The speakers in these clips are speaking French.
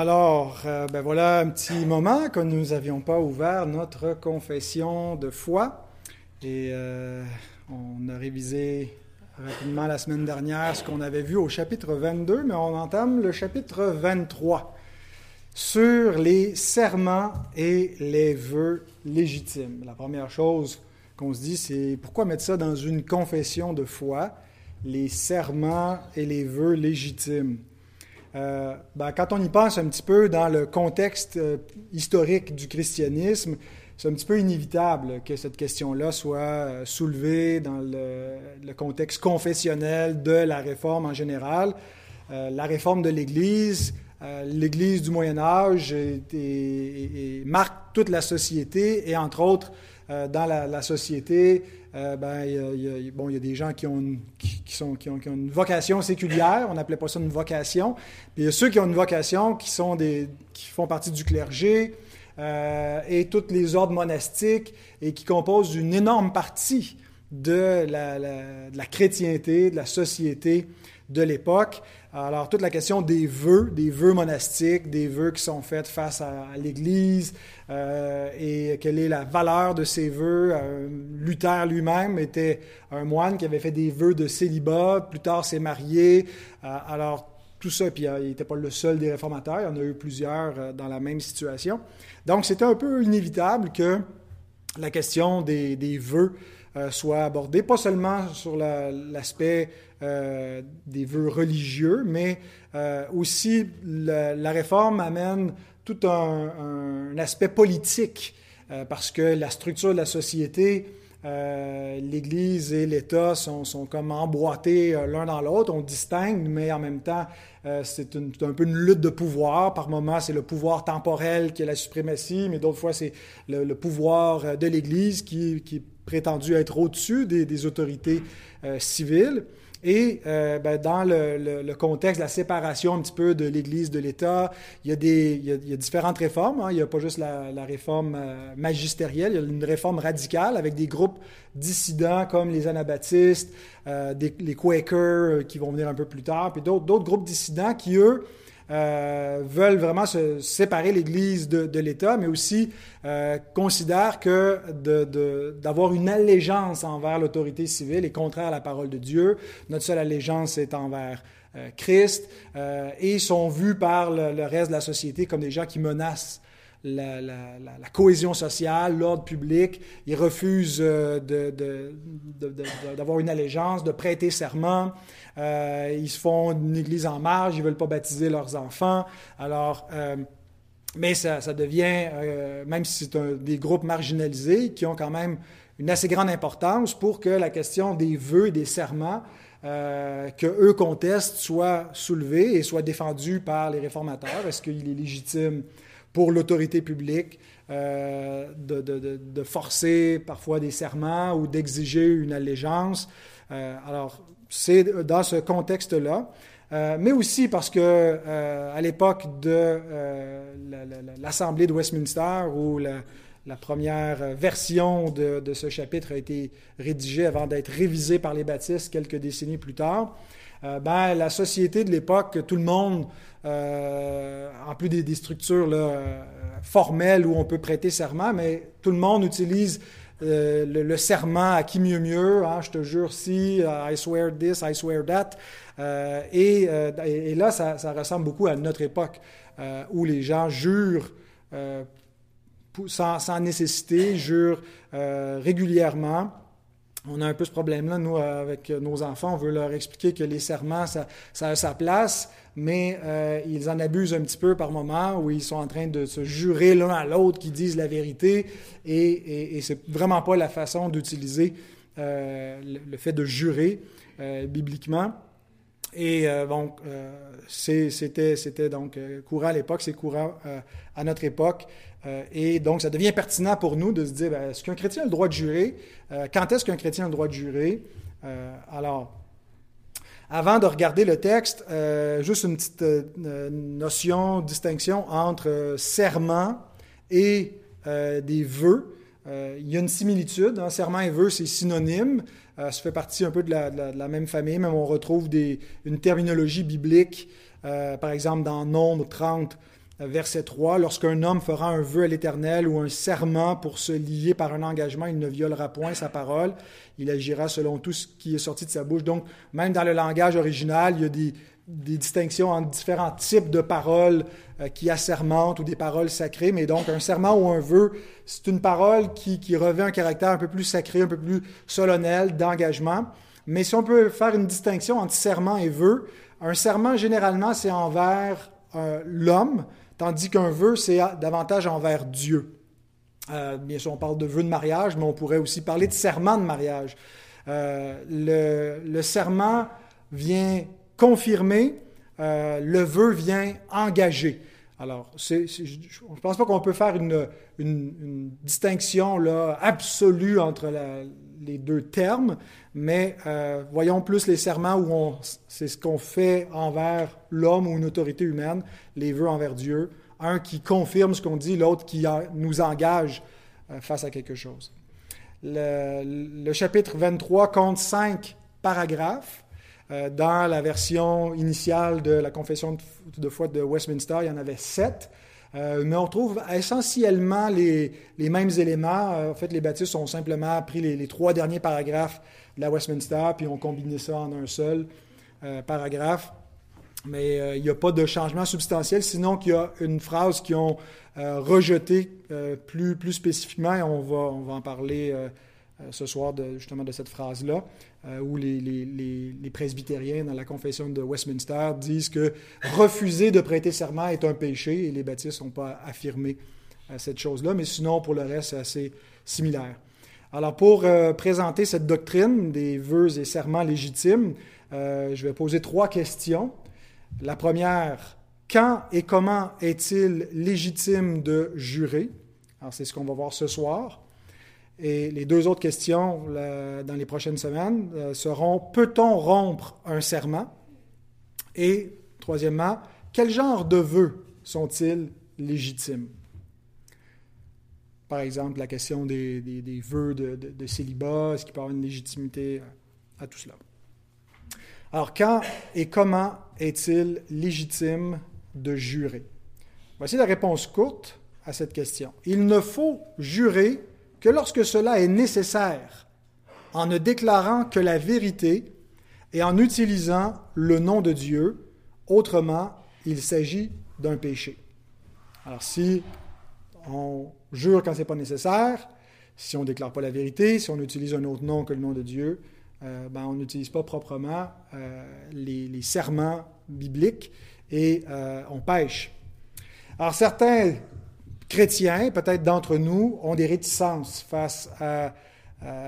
Alors, euh, ben voilà un petit moment que nous n'avions pas ouvert notre confession de foi. Et euh, on a révisé rapidement la semaine dernière ce qu'on avait vu au chapitre 22, mais on entame le chapitre 23 sur les serments et les vœux légitimes. La première chose qu'on se dit, c'est pourquoi mettre ça dans une confession de foi, les serments et les vœux légitimes? Euh, ben, quand on y pense un petit peu dans le contexte euh, historique du christianisme, c'est un petit peu inévitable que cette question-là soit euh, soulevée dans le, contexte confessionnel de la réforme en général. la réforme de l'Église, l'Église du Moyen Âge marque toute la société et entre autres dans la société, ben, il y, a, bon, il y a des gens qui ont, qui, ont, une vocation séculière, on n'appelait pas ça une vocation. Puis il y a ceux qui ont une vocation qui, sont des, qui font partie du clergé euh, et toutes les ordres monastiques et qui composent une énorme partie de la chrétienté, de la société de l'époque. Alors, toute la question des vœux, des vœux monastiques, des vœux qui sont faits face à, l'Église, euh, et quelle est la valeur de ces vœux. Euh, Luther lui-même était un moine qui avait fait des vœux de célibat, plus tard s'est marié. Euh, alors, tout ça, puis il n'était pas le seul des réformateurs, il y en a eu plusieurs dans la même situation. Donc, c'était un peu inévitable que la question des, des vœux soit abordée, pas seulement sur l'aspect euh, des vœux religieux, mais euh, aussi la, réforme amène tout un, aspect politique, euh, parce que la structure de la société, l'Église et l'État sont, sont, comme emboîtés l'un dans l'autre. On distingue, mais en même temps, c'est un peu une lutte de pouvoir. Par moments, c'est le pouvoir temporel qui est la suprématie, mais d'autres fois, c'est le, pouvoir de l'Église qui, qui, prétendu être au-dessus des, autorités civiles. Et euh, ben, dans le, contexte de la séparation un petit peu de l'Église, de l'État, il y, a différentes réformes. Hein. Il n'y a pas juste la, réforme euh, magistérielle, il y a une réforme radicale avec des groupes dissidents comme les Anabaptistes, euh, les Quakers qui vont venir un peu plus tard, puis d'autres groupes dissidents qui, eux, euh, veulent vraiment se séparer l'Église de, l'État, mais aussi euh, considèrent que d'avoir une allégeance envers l'autorité civile est contraire à la parole de Dieu. Notre seule allégeance est envers euh, Christ et sont vus par le, reste de la société comme des gens qui menacent la, cohésion sociale, l'ordre public. Ils refusent d'avoir une allégeance, de prêter serment. Euh, ils se font une église en marge, ils ne veulent pas baptiser leurs enfants. Alors, euh, mais ça, devient, euh, même si c'est des groupes marginalisés, qui ont quand même une assez grande importance pour que la question des vœux et des serments que eux contestent soit soulevée et soit défendue par les réformateurs. Est-ce qu'il est légitime pour l'autorité publique de, de, forcer parfois des serments ou d'exiger une allégeance? alors, c'est dans ce contexte-là. Euh, mais aussi parce que euh, à l'époque de euh, l'Assemblée de Westminster, où la, première version de, ce chapitre a été rédigée avant d'être révisée par les baptistes quelques décennies plus tard, ben, la société de l'époque, tout le monde, en plus des, structures formelles où on peut prêter serment, mais tout le monde utilise euh, le, serment à qui mieux mieux, hein, je te jure si, I swear this, I swear that. Euh, euh, et, là, ça, ressemble beaucoup à notre époque, où les gens jurent sans, nécessité, jurent régulièrement. On a un peu ce problème-là, nous, avec nos enfants. On veut leur expliquer que les serments, ça, a sa place, mais euh, ils en abusent un petit peu par moment où ils sont en train de se jurer l'un à l'autre qu'ils disent la vérité et, et, et c'est vraiment pas la façon d'utiliser euh, le, fait de jurer euh, bibliquement. Et bon, c'était, c'était donc courant à l'époque, c'est courant à notre époque. et donc, ça devient pertinent pour nous de se dire, ben, est-ce qu'un chrétien a le droit de jurer? quand est-ce qu'un chrétien a le droit de jurer? alors, avant de regarder le texte, euh, juste une petite euh, notion, distinction entre euh, serment et des vœux. il y a une similitude. Hein, serment et vœux, c'est synonyme. Ça fait partie un peu de la, même famille. Même on retrouve des, une terminologie biblique. par exemple, dans Nombre 30, verset 3, lorsqu'un homme fera un vœu à l'Éternel ou un serment pour se lier par un engagement, il ne violera point sa parole, il agira selon tout ce qui est sorti de sa bouche. Donc, même dans le langage original, il y a des, distinctions entre différents types de paroles euh, qui assermentent ou des paroles sacrées. Mais donc, un serment ou un vœu, c'est une parole qui, revêt un caractère un peu plus sacré, un peu plus solennel, d'engagement. Mais si on peut faire une distinction entre serment et vœu, un serment, généralement, c'est envers euh, l'homme, tandis qu'un vœu, c'est davantage envers Dieu. Euh, bien sûr, on parle de vœu de mariage, mais on pourrait aussi parler de serment de mariage. Le, serment vient confirmer, euh, le vœu vient engager. Alors, je ne pense pas qu'on peut faire une, une, distinction là, absolue entre les deux termes, mais euh, voyons plus les serments où c'est ce qu'on fait envers l'homme ou une autorité humaine, les vœux envers Dieu. Un qui confirme ce qu'on dit, l'autre qui nous engage euh, face à quelque chose. Le, le, chapitre 23 compte cinq paragraphes. Euh, dans la version initiale de la confession de foi de Westminster, il y en avait sept. Euh, mais on trouve essentiellement les, les mêmes éléments. Euh, en fait, les baptistes ont simplement pris les, trois derniers paragraphes de la Westminster, puis ont combiné ça en un seul paragraphe. Mais il n'y a pas de changement substantiel, sinon qu'il y a une phrase qu'ils ont rejetée plus, plus spécifiquement, et on va, on va en parler ce soir justement de cette phrase-là. Euh, où les, les, les, presbytériens dans la confession de Westminster disent que refuser de prêter serment est un péché et les baptistes n'ont pas affirmé euh, cette chose-là, mais sinon, pour le reste, c'est assez similaire. Alors, pour euh, présenter cette doctrine des vœux et serments légitimes, je vais poser trois questions. La première, quand et comment est-il légitime de jurer? Alors, c'est ce qu'on va voir ce soir. Et les deux autres questions dans les prochaines semaines euh, seront peut-on rompre un serment? Et troisièmement, quel genre de vœux sont-ils légitimes? Par exemple, la question des, des, vœux de, de, célibat, est-ce qu'il peut y avoir une légitimité à, tout cela? Alors, quand et comment est-il légitime de jurer? Voici la réponse courte à cette question. Il ne faut jurer que lorsque cela est nécessaire, en ne déclarant que la vérité et en utilisant le nom de Dieu, autrement, il s'agit d'un péché. Alors si on jure quand ce n'est pas nécessaire, si on ne déclare pas la vérité, si on utilise un autre nom que le nom de Dieu, euh, ben, on n'utilise pas proprement euh, les, serments bibliques et euh, on pêche. Alors certains chrétiens, peut-être d'entre nous, ont des réticences face à,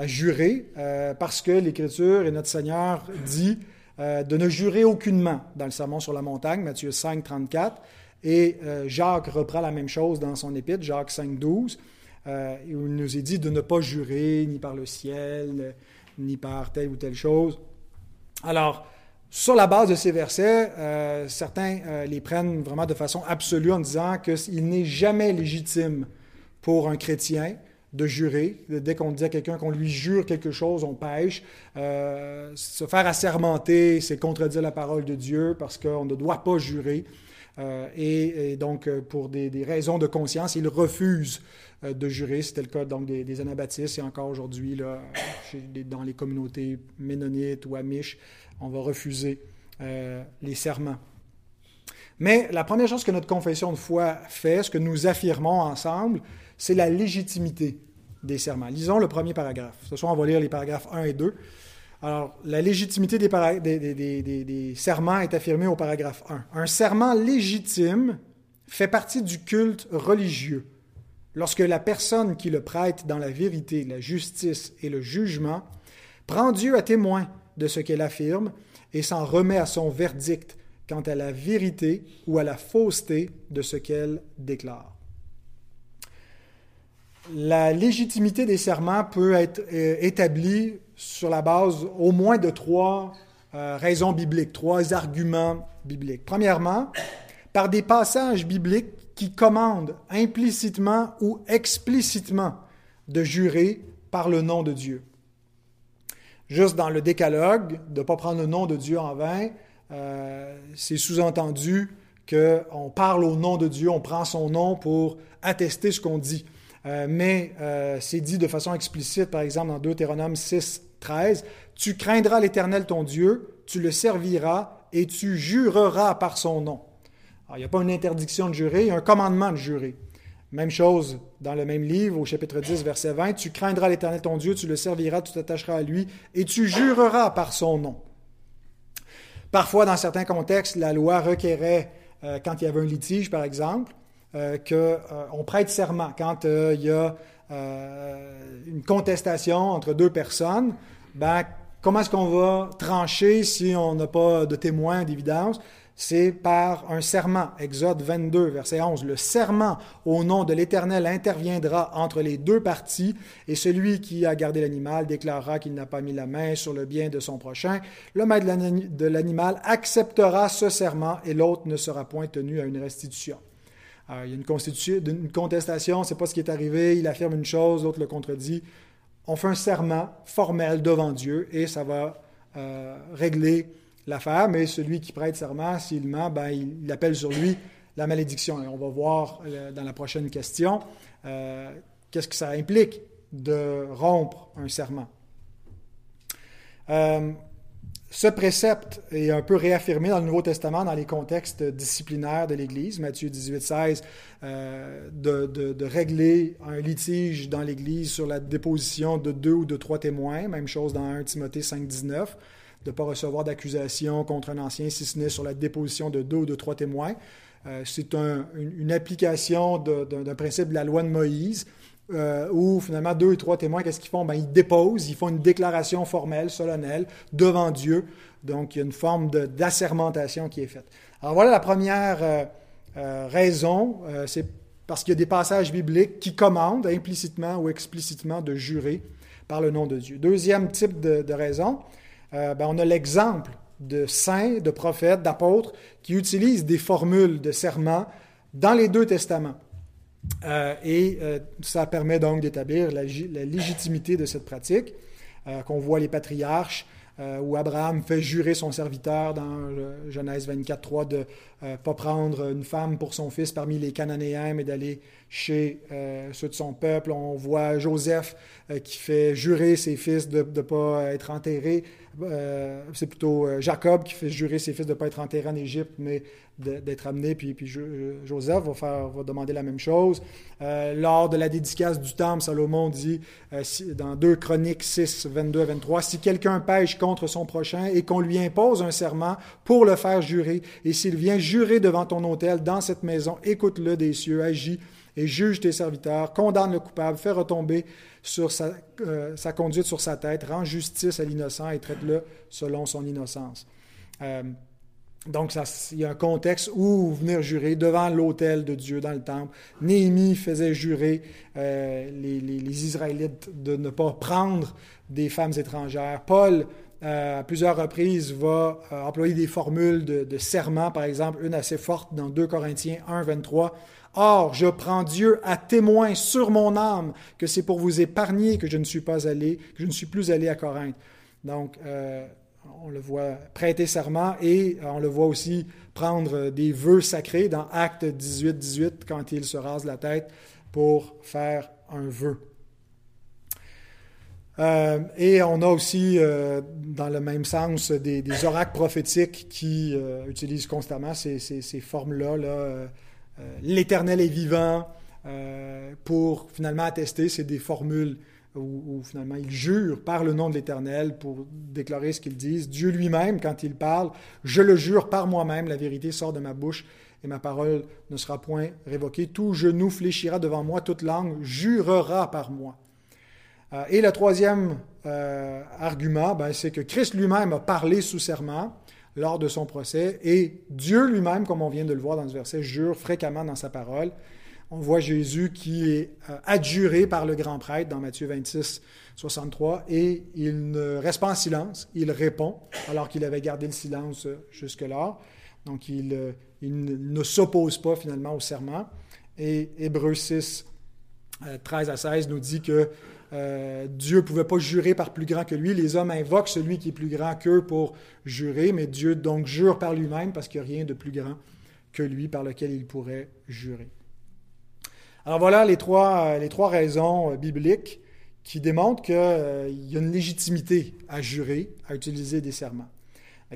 jurer euh, parce que l'Écriture et notre Seigneur dit euh, de ne jurer aucunement dans le Sermon sur la montagne, Matthieu 5, 34. Et euh, Jacques reprend la même chose dans son épître, Jacques 5, 12, où il nous est dit de ne pas jurer ni par le ciel, ni par telle ou telle chose. Alors, sur la base de ces versets, euh, certains euh, les prennent vraiment de façon absolue en disant qu'il n'est jamais légitime pour un chrétien de jurer. Dès qu'on dit à quelqu'un qu'on lui jure quelque chose, on pêche. Euh, se faire assermenter, c'est contredire la parole de Dieu parce qu'on ne doit pas jurer. Et, donc, pour des, raisons de conscience, ils refusent de jurer. C'était le cas donc, des, Anabaptistes et encore aujourd'hui dans les communautés ménonites ou amish on va refuser euh, les serments. Mais la première chose que notre confession de foi fait, ce que nous affirmons ensemble, c'est la légitimité des serments. Lisons le premier paragraphe. Ce soir, on va lire les paragraphes 1 et 2. Alors, la légitimité des, serments est affirmée au paragraphe 1. Un serment légitime fait partie du culte religieux. Lorsque la personne qui le prête dans la vérité, la justice et le jugement prend Dieu à témoin de ce qu'elle affirme et s'en remet à son verdict quant à la vérité ou à la fausseté de ce qu'elle déclare. La légitimité des serments peut être euh, établie sur la base au moins de trois euh, raisons bibliques, trois arguments bibliques. Premièrement, par des passages bibliques qui commandent implicitement ou explicitement de jurer par le nom de Dieu juste dans le décalogue, de ne pas prendre le nom de Dieu en vain, euh, c'est sous-entendu qu'on parle au nom de Dieu, on prend son nom pour attester ce qu'on dit. Euh, mais euh, c'est dit de façon explicite, par exemple, dans Deutéronome 6, 13, Tu craindras l'Éternel ton Dieu, tu le serviras et tu jureras par son nom. Il n'y a pas une interdiction de jurer, il y a un commandement de jurer. Même chose dans le même livre, au chapitre 10, verset 20, Tu craindras l'Éternel ton Dieu, tu le serviras, tu t'attacheras à lui, et tu jureras par son nom. Parfois, dans certains contextes, la loi requérait, euh, quand il y avait un litige, par exemple, qu'on euh, prête serment. Quand il y a une contestation entre deux personnes, ben, comment est-ce qu'on va trancher si on n'a pas de témoins d'évidence? c'est par un serment. Exode 22, verset 11. Le serment au nom de l'Éternel interviendra entre les deux parties, et celui qui a gardé l'animal déclarera qu'il n'a pas mis la main sur le bien de son prochain. Le maître de l'animal acceptera ce serment, et l'autre ne sera point tenu à une restitution. Il y a une, une contestation, c'est pas ce qui est arrivé, il affirme une chose, l'autre le contredit. On fait un serment formel devant Dieu, et ça va euh, régler l'affaire, mais celui qui prête serment, s'il ment, ben, il, appelle sur lui la malédiction. Et on va voir euh, dans la prochaine question euh, qu'est-ce que ça implique de rompre un serment. Euh, ce précepte est un peu réaffirmé dans le Nouveau Testament dans les contextes disciplinaires de l'Église. Matthieu 18, 16, de, de, régler un litige dans l'Église sur la déposition de deux ou de trois témoins. Même chose dans 1 Timothée 5, 19 de ne pas recevoir d'accusation contre un ancien, si ce n'est sur la déposition de deux ou de trois témoins. Euh, c'est une, application d'un principe de la loi de Moïse, euh, où finalement deux ou trois témoins, qu'est-ce qu'ils font? Ben, ils déposent, ils font une déclaration formelle, solennelle, devant Dieu. Donc, il y a une forme d'assermentation qui est faite. Alors voilà la première euh, raison, c'est parce qu'il y a des passages bibliques qui commandent implicitement ou explicitement de jurer par le nom de Dieu. Deuxième type de, raison, euh, ben, on a l'exemple de saints, de prophètes, d'apôtres qui utilisent des formules de serment dans les deux testaments. Euh, et euh, ça permet donc d'établir la, légitimité de cette pratique, qu'on voit les patriarches, où Abraham fait jurer son serviteur dans Genèse 24, 3 de ne pas prendre une femme pour son fils parmi les Cananéens, mais d'aller chez ceux de son peuple. On voit Joseph qui fait jurer ses fils de ne pas être enterrés euh, c'est plutôt euh, Jacob qui fait jurer ses fils de ne pas être enterrés en Égypte, mais d'être amenés. Puis, puis Joseph va, faire, demander la même chose. Euh, lors de la dédicace du temple, Salomon dit dans 2 Chroniques 6, 22 à 23, Si quelqu'un pêche contre son prochain et qu'on lui impose un serment pour le faire jurer, et s'il vient jurer devant ton autel dans cette maison, écoute-le des cieux, agis et juge tes serviteurs, condamne le coupable, fais retomber sur euh, sa, conduite sur sa tête, rend justice à l'innocent et traite-le selon son innocence. Euh, donc, il y a un contexte où venir jurer devant l'autel de Dieu dans le temple. Néhémie faisait jurer euh, les, Israélites de ne pas prendre des femmes étrangères. Paul, à plusieurs reprises, va employer des formules de, de serment, par exemple, une assez forte dans 2 Corinthiens 1, 23. Or, je prends Dieu à témoin sur mon âme que c'est pour vous épargner que je ne suis pas allé, que je ne suis plus allé à Corinthe. Donc, euh, on le voit prêter serment et on le voit aussi prendre des vœux sacrés dans Acte 18, 18, quand il se rase la tête pour faire un vœu. Euh, et on a aussi, euh, dans le même sens, des, oracles prophétiques qui utilisent constamment ces, formes-là. Là, euh, l'Éternel est vivant, euh, pour finalement attester, c'est des formules où, finalement ils jurent par le nom de l'Éternel pour déclarer ce qu'ils disent. Dieu lui-même, quand il parle, je le jure par moi-même, la vérité sort de ma bouche et ma parole ne sera point révoquée. Tout genou fléchira devant moi, toute langue jurera par moi. Euh, et le troisième argument, ben, c'est que Christ lui-même a parlé sous serment lors de son procès. Et Dieu lui-même, comme on vient de le voir dans ce verset, jure fréquemment dans sa parole. On voit Jésus qui est euh, adjuré par le grand prêtre dans Matthieu 26, 63, et il ne reste pas en silence, il répond, alors qu'il avait gardé le silence euh, jusque-là. Donc il, euh, ne s'oppose pas finalement au serment. Et Hébreu 6, 13 à 16 nous dit que euh, Dieu ne pouvait pas jurer par plus grand que lui. Les hommes invoquent celui qui est plus grand qu'eux pour jurer, mais Dieu donc jure par lui-même parce qu'il n'y a rien de plus grand que lui par lequel il pourrait jurer. Alors voilà les trois, trois raisons bibliques qui démontrent qu'il y a une légitimité à jurer, à utiliser des serments.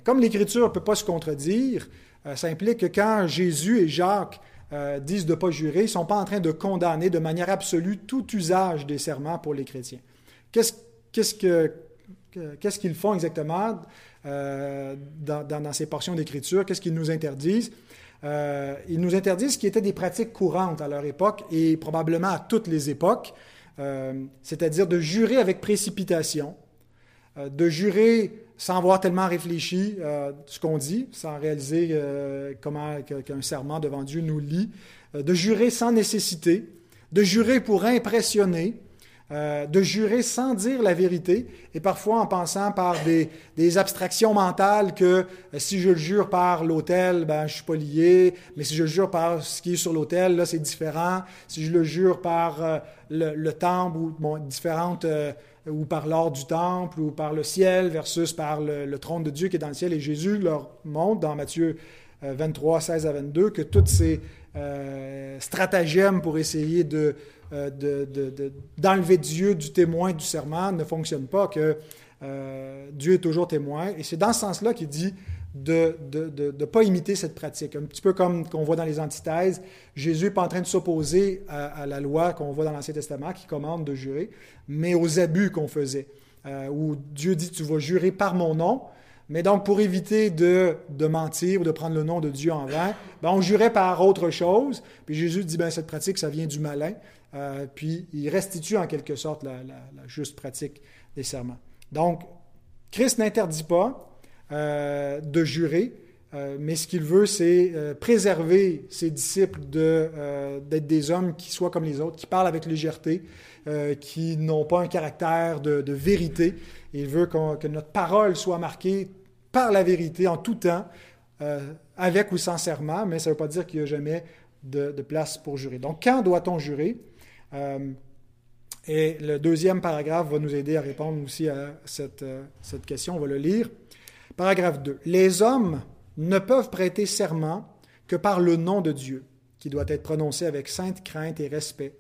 Comme l'Écriture ne peut pas se contredire, ça implique que quand Jésus et Jacques euh, disent de ne pas jurer, ils ne sont pas en train de condamner de manière absolue tout usage des serments pour les chrétiens. Qu'est-ce qu'ils font exactement euh, dans, ces portions d'Écriture? Qu'est-ce qu'ils nous interdisent? Euh, ils nous interdisent ce qui était des pratiques courantes à leur époque et probablement à toutes les époques, c'est-à-dire de jurer avec précipitation, de jurer sans avoir tellement réfléchi euh, ce qu'on dit, sans réaliser euh, comment qu'un serment devant Dieu nous lie, euh, de jurer sans nécessité, de jurer pour impressionner, de jurer sans dire la vérité, et parfois en pensant par des, des abstractions mentales que si je le jure par l'autel, ben, je ne suis pas lié, mais si je le jure par ce qui est sur l'autel, là, c'est différent. Si je le jure par le, temple ou différentes ou par l'or du temple, ou par le ciel, versus par le, trône de Dieu qui est dans le ciel. Et Jésus leur montre dans Matthieu 23, euh, 16 à 22 que tous ces euh, stratagèmes pour essayer de, euh, d'enlever Dieu du témoin du serment ne fonctionnent pas, que Dieu est toujours témoin. Et c'est dans ce sens-là qu'il dit de ne pas imiter cette pratique. Un petit peu comme qu'on voit dans les antithèses, Jésus n'est pas en train de s'opposer à, la loi qu'on voit dans l'Ancien Testament qui commande de jurer, mais aux abus qu'on faisait, euh, où Dieu dit tu vas jurer par mon nom. Mais donc, pour éviter de, de mentir ou de prendre le nom de Dieu en vain, ben, on jurait par autre chose. Puis Jésus dit, ben, cette pratique, ça vient du malin. Euh, puis il restitue en quelque sorte la, juste pratique des serments. Donc, Christ n'interdit pas, euh, de jurer, euh, mais ce qu'il veut, c'est préserver ses disciples d'être des hommes qui soient comme les autres, qui parlent avec légèreté, qui n'ont pas un caractère de, vérité. Il veut que notre parole soit marquée par la vérité en tout temps, avec ou sans serment, mais ça ne veut pas dire qu'il n'y a jamais de, place pour jurer. Donc, quand doit-on jurer? Et le deuxième paragraphe va nous aider à répondre aussi à cette, cette question. On va le lire. Paragraphe 2. Les hommes ne peuvent prêter serment que par le nom de Dieu, qui doit être prononcé avec sainte crainte et respect.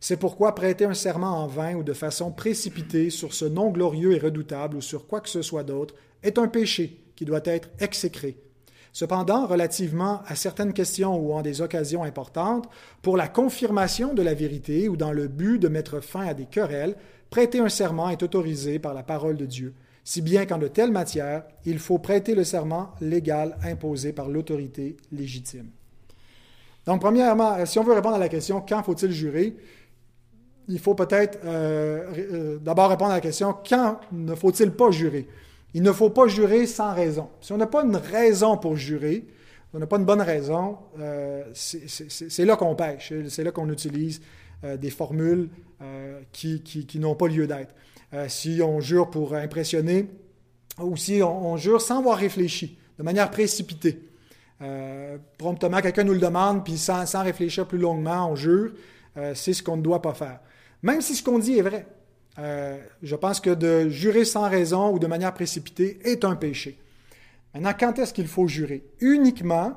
C'est pourquoi prêter un serment en vain ou de façon précipitée sur ce nom glorieux et redoutable ou sur quoi que ce soit d'autre est un péché qui doit être exécré. Cependant, relativement à certaines questions ou en des occasions importantes, pour la confirmation de la vérité ou dans le but de mettre fin à des querelles, prêter un serment est autorisé par la parole de Dieu si bien qu'en de telles matières, il faut prêter le serment légal imposé par l'autorité légitime. Donc, premièrement, si on veut répondre à la question quand faut-il jurer, il faut peut-être euh, euh, d'abord répondre à la question quand ne faut-il pas jurer? Il ne faut pas jurer sans raison. Si on n'a pas une raison pour jurer, on n'a pas une bonne raison, euh, c'est là qu'on pêche, c'est là qu'on utilise des formules qui n'ont pas lieu d'être. Euh, si on jure pour impressionner, ou si on, jure sans avoir réfléchi, de manière précipitée. Euh, promptement, quelqu'un nous le demande, puis sans, réfléchir plus longuement, on jure, euh, c'est ce qu'on ne doit pas faire. Même si ce qu'on dit est vrai. Je pense que de jurer sans raison ou de manière précipitée est un péché. Maintenant, quand est-ce qu'il faut jurer? Uniquement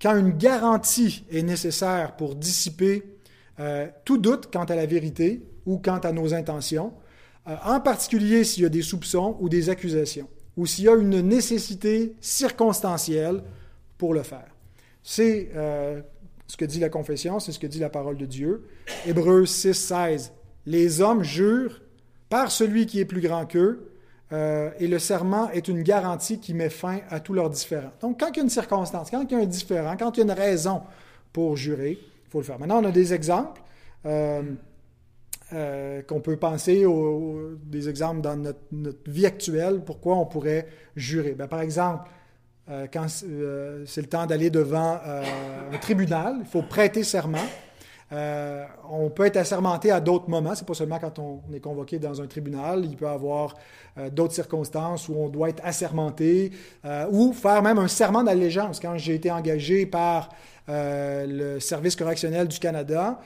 quand une garantie est nécessaire pour dissiper tout doute quant à la vérité ou quant à nos intentions, euh, en particulier s'il y a des soupçons ou des accusations, ou s'il y a une nécessité circonstancielle pour le faire. C'est euh, ce que dit la confession, c'est ce que dit la parole de Dieu. Hébreux 6, 16. Les hommes jurent par celui qui est plus grand qu'eux, euh, et le serment est une garantie qui met fin à tous leurs différends. Donc, quand il y a une circonstance, quand il y a un différent, quand il y a une raison pour jurer, il faut le faire. Maintenant, on a des exemples. Euh, qu'on peut penser aux, des exemples dans notre, vie actuelle, pourquoi on pourrait jurer. Ben, par exemple, euh, quand euh, c'est le temps d'aller devant un tribunal, il faut prêter serment. On peut être assermenté à d'autres moments, c'est pas seulement quand on est convoqué dans un tribunal, il peut y avoir d'autres circonstances où on doit être assermenté ou faire même un serment d'allégeance. Quand j'ai été engagé par le service correctionnel du Canada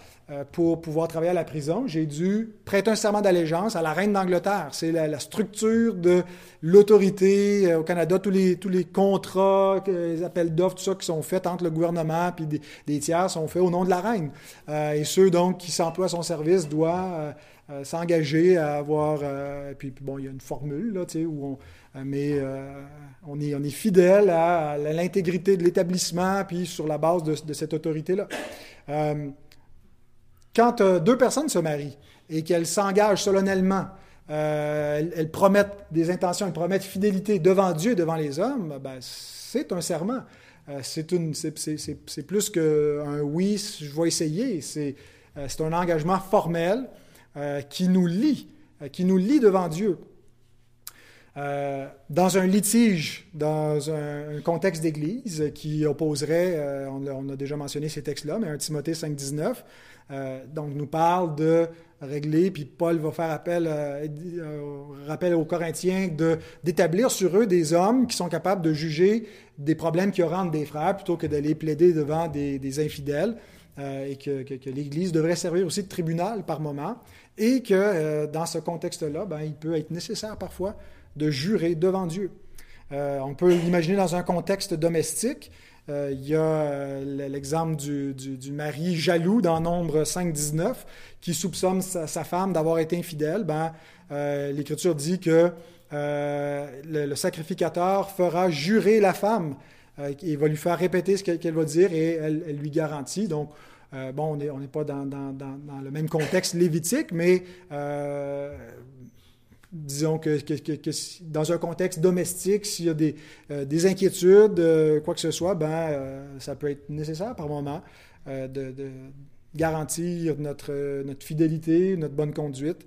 pour pouvoir travailler à la prison. J'ai dû prêter un serment d'allégeance à la reine d'Angleterre. C'est la, structure de l'autorité au Canada, tous les, tous les contrats, les appels d'offres, tout ça qui sont faits entre le gouvernement et des, tiers sont faits au nom de la reine. et ceux donc qui s'emploient à son service doivent euh, s'engager à avoir. Euh, puis, bon, il y a une formule, là, où on. Euh, mais on, est, on est fidèle à, l'intégrité de l'établissement, puis sur la base de, cette autorité-là. quand deux personnes se marient et qu'elles s'engagent solennellement, elles, promettent des intentions, elles promettent fidélité devant Dieu et devant les hommes, ben, c'est un serment. c'est, plus qu'un oui, je vais essayer. C'est, un engagement formel euh, qui nous lie, euh, qui nous lie devant Dieu. Euh, dans un litige, dans un, contexte d'Église qui opposerait, on, a déjà mentionné ces textes-là, mais un Timothée 5.19, donc nous parle de régler, puis Paul va faire appel, rappel aux Corinthiens d'établir sur eux des hommes qui sont capables de juger des problèmes qui aura entre des frères plutôt que d'aller plaider devant des, infidèles. et que, l'Église devrait servir aussi de tribunal par moment et que euh, dans ce contexte-là, ben, il peut être nécessaire parfois de jurer devant Dieu. Euh, on peut l'imaginer dans un contexte domestique. Euh, il y a l'exemple du, mari jaloux dans Nombre 5.19 qui soupçonne sa, femme d'avoir été infidèle. Ben, L'Écriture dit que le, sacrificateur fera jurer la femme. il va lui faire répéter ce qu'elle va dire et elle, lui garantit. Donc, euh, bon, on n'est pas dans, le même contexte lévitique, mais euh, disons que, dans un contexte domestique, s'il y a des, euh, inquiétudes, quoi que ce soit, ben, ça peut être nécessaire par moment de, garantir notre, notre fidélité, notre bonne conduite.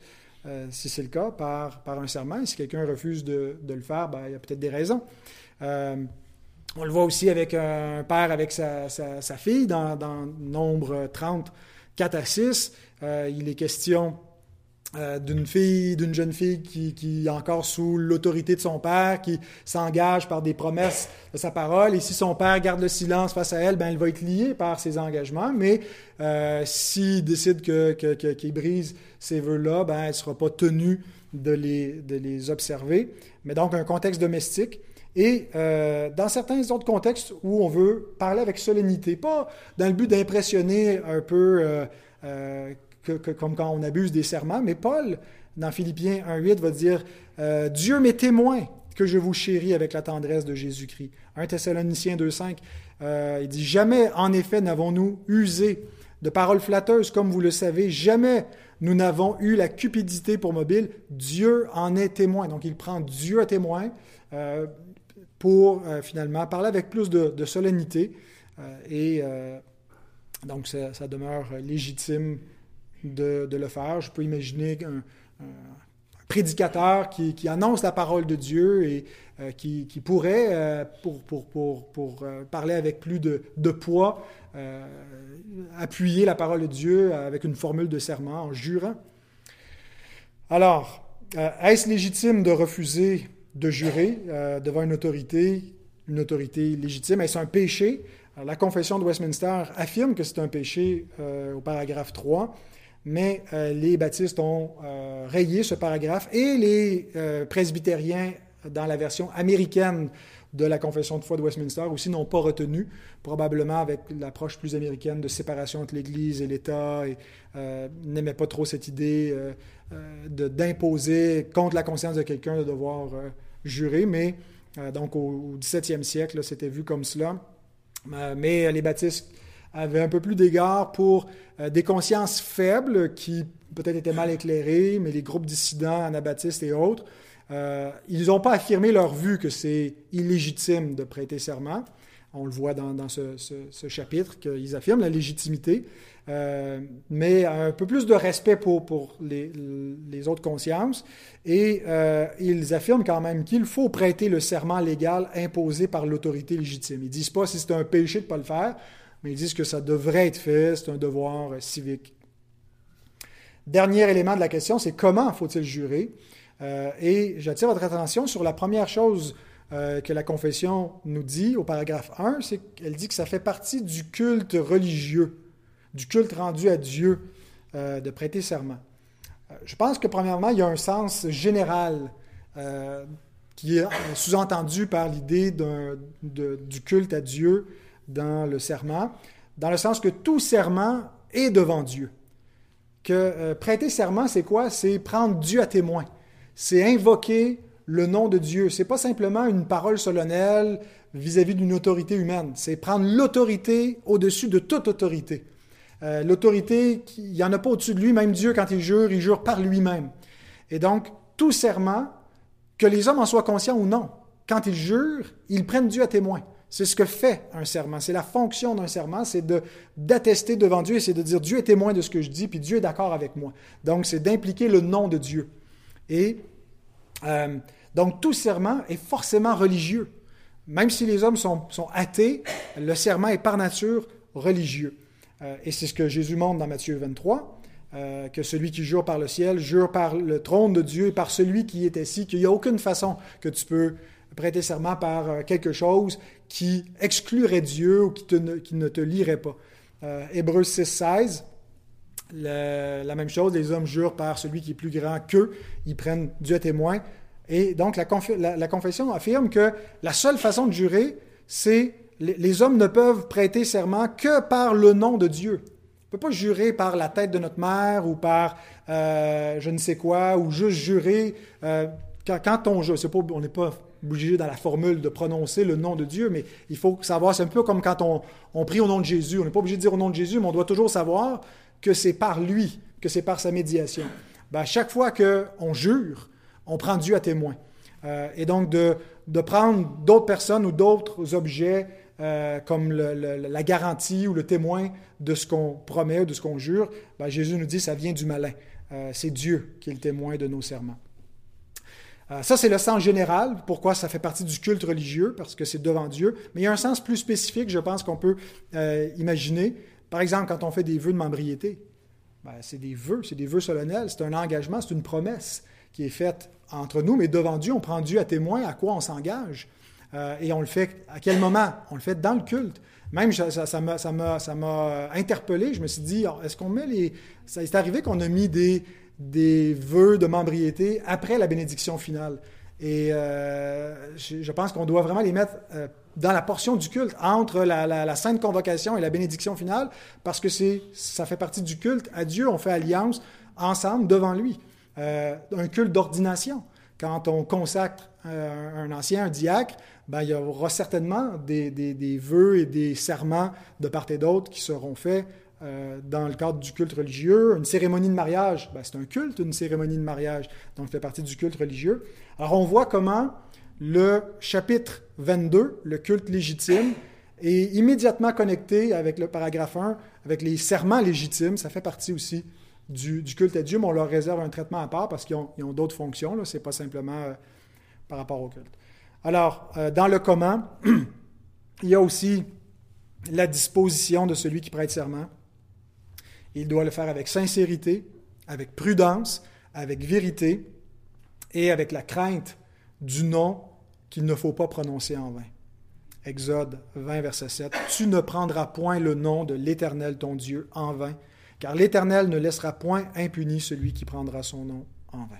si c'est le cas, par, par un serment. Si quelqu'un refuse de, le faire, ben, il y a peut-être des raisons. On le voit aussi avec un père avec sa, fille dans, Nombre 30, 4 à 6. Euh, il est question euh, d'une fille, d'une jeune fille qui, est encore sous l'autorité de son père, qui s'engage par des promesses de sa parole. Et si son père garde le silence face à elle, ben, elle va être liée par ses engagements. Mais euh, s'il décide qu'il brise ces vœux-là, ben, elle ne sera pas tenue de les, de les observer. Mais donc, un contexte domestique. Et euh, dans certains autres contextes où on veut parler avec solennité, pas dans le but d'impressionner un peu euh, euh, comme quand on abuse des serments, mais Paul, dans Philippiens 1.8, va dire Dieu m'est témoin que je vous chéris avec la tendresse de Jésus-Christ. 1 Thessaloniciens 2.5, il dit Jamais, en effet, n'avons-nous usé de paroles flatteuses, comme vous le savez, jamais nous n'avons eu la cupidité pour mobile. Dieu en est témoin. Donc il prend Dieu à témoin pour euh, finalement parler avec plus de, solennité. Euh, et euh, donc, ça, demeure légitime de, le faire. Je peux imaginer un, prédicateur qui, annonce la parole de Dieu et qui, pourrait, pour, pour, parler avec plus de, poids, appuyer la parole de Dieu avec une formule de serment en jurant. Alors, est-ce légitime de refuser de jurer euh, devant une autorité, une autorité légitime? Est-ce un péché? la Confession de Westminster affirme que c'est un péché euh, au paragraphe 3, mais euh, les baptistes ont rayé ce paragraphe et les presbytériens, dans la version américaine de la Confession de foi de Westminster, aussi n'ont pas retenu, probablement avec l'approche plus américaine de séparation entre l'Église et l'État, et n'aimaient pas trop cette idée d'imposer contre la conscience de quelqu'un de devoir juré, mais euh, donc au, 17e siècle, c'était vu comme cela. Euh, mais les baptistes avaient un peu plus d'égard pour euh, des consciences faibles qui peut-être étaient mal éclairées, mais les groupes dissidents, anabaptistes et autres, ils n'ont pas affirmé leur vue que c'est illégitime de prêter serment. On le voit dans, ce, chapitre qu'ils affirment la légitimité, euh, mais un peu plus de respect pour, les, autres consciences. Et euh, ils affirment quand même qu'il faut prêter le serment légal imposé par l'autorité légitime. Ils ne disent pas si c'est un péché de ne pas le faire, mais ils disent que ça devrait être fait, c'est un devoir civique. Dernier élément de la question, c'est comment faut-il jurer? Euh, et j'attire votre attention sur la première chose euh, que la confession nous dit au paragraphe 1, c'est qu'elle dit que ça fait partie du culte religieux, du culte rendu à Dieu euh, de prêter serment. Je pense que premièrement, il y a un sens général qui est sous-entendu par l'idée du culte à Dieu dans le serment, dans le sens que tout serment est devant Dieu. Que prêter serment, c'est quoi? C'est prendre Dieu à témoin. C'est invoquer le nom de Dieu. C'est pas simplement une parole solennelle vis-à-vis d'une autorité humaine. C'est prendre l'autorité au-dessus de toute autorité. Euh, l'autorité, il n'y en a pas au-dessus de lui, même Dieu, quand il jure, il jure par lui-même. Et donc, tout serment, que les hommes en soient conscients ou non, quand ils jurent, ils prennent Dieu à témoin. C'est ce que fait un serment. C'est la fonction d'un serment, c'est d'attester devant Dieu et c'est de dire Dieu est témoin de ce que je dis, puis Dieu est d'accord avec moi. Donc, c'est d'impliquer le nom de Dieu. Et euh, donc, tout serment est forcément religieux. Même si les hommes sont, athées, le serment est par nature religieux. Euh, et c'est ce que Jésus montre dans Matthieu 23, euh, que celui qui jure par le ciel jure par le trône de Dieu et par celui qui est assis, qu'il n'y a aucune façon que tu peux prêter serment par quelque chose qui exclurait Dieu ou qui, ne te lirait pas. Hébreux 6, 16, la même chose, les hommes jurent par celui qui est plus grand qu'eux, ils prennent Dieu témoin. Et donc, la, confession affirme que la seule façon de jurer, c'est les, hommes ne peuvent prêter serment que par le nom de Dieu. On ne peut pas jurer par la tête de notre mère ou par euh, je ne sais quoi, ou juste jurer. Euh, quand, on jure, pas, on n'est pas obligé dans la formule de prononcer le nom de Dieu, mais il faut savoir, c'est un peu comme quand on, on prie au nom de Jésus. On n'est pas obligé de dire au nom de Jésus, mais on doit toujours savoir que c'est par lui, que c'est par sa médiation. Ben, chaque fois qu'on jure, on prend Dieu à témoin. Euh, et donc de, prendre d'autres personnes ou d'autres objets euh, comme la garantie ou le témoin de ce qu'on promet ou de ce qu'on jure, ben, Jésus nous dit ça vient du malin. Euh, c'est Dieu qui est le témoin de nos serments. Ça, c'est le sens général, pourquoi ça fait partie du culte religieux, parce que c'est devant Dieu. Mais il y a un sens plus spécifique, je pense, qu'on peut imaginer. Par exemple, quand on fait des vœux de membriété, ben, c'est des vœux, c'est des vœux solennels, c'est un engagement, c'est une promesse qui est faite entre nous, mais devant Dieu, on prend Dieu à témoin à quoi on s'engage. Euh, et on le fait à quel moment? On le fait dans le culte. Même ça, m'a interpellé. Je me suis dit, est-ce qu'on met les. Ça est arrivé qu'on a mis des, des vœux de membriété après la bénédiction finale. Et euh, je, pense qu'on doit vraiment les mettre euh, dans la portion du culte, entre la, la, sainte convocation et la bénédiction finale, parce que ça fait partie du culte. À Dieu, on fait alliance ensemble devant lui. Euh, un culte d'ordination. Quand on consacre un ancien, un diacre, ben, il y aura certainement des, des, vœux et des serments de part et d'autre qui seront faits euh, dans le cadre du culte religieux. Une cérémonie de mariage, ben, c'est un culte, une cérémonie de mariage, donc ça fait partie du culte religieux. Alors on voit comment le chapitre 22, le culte légitime, est immédiatement connecté avec le paragraphe 1, avec les serments légitimes. Ça fait partie aussi du, culte à Dieu, mais on leur réserve un traitement à part parce qu'ils ont, d'autres fonctions. Ce n'est pas simplement euh, par rapport au culte. Alors, euh, dans le comment, il y a aussi la disposition de celui qui prête serment. Il doit le faire avec sincérité, avec prudence, avec vérité et avec la crainte du nom qu'il ne faut pas prononcer en vain. Exode 20, verset 7. Tu ne prendras point le nom de l'Éternel ton Dieu en vain, car l'Éternel ne laissera point impuni celui qui prendra son nom en vain.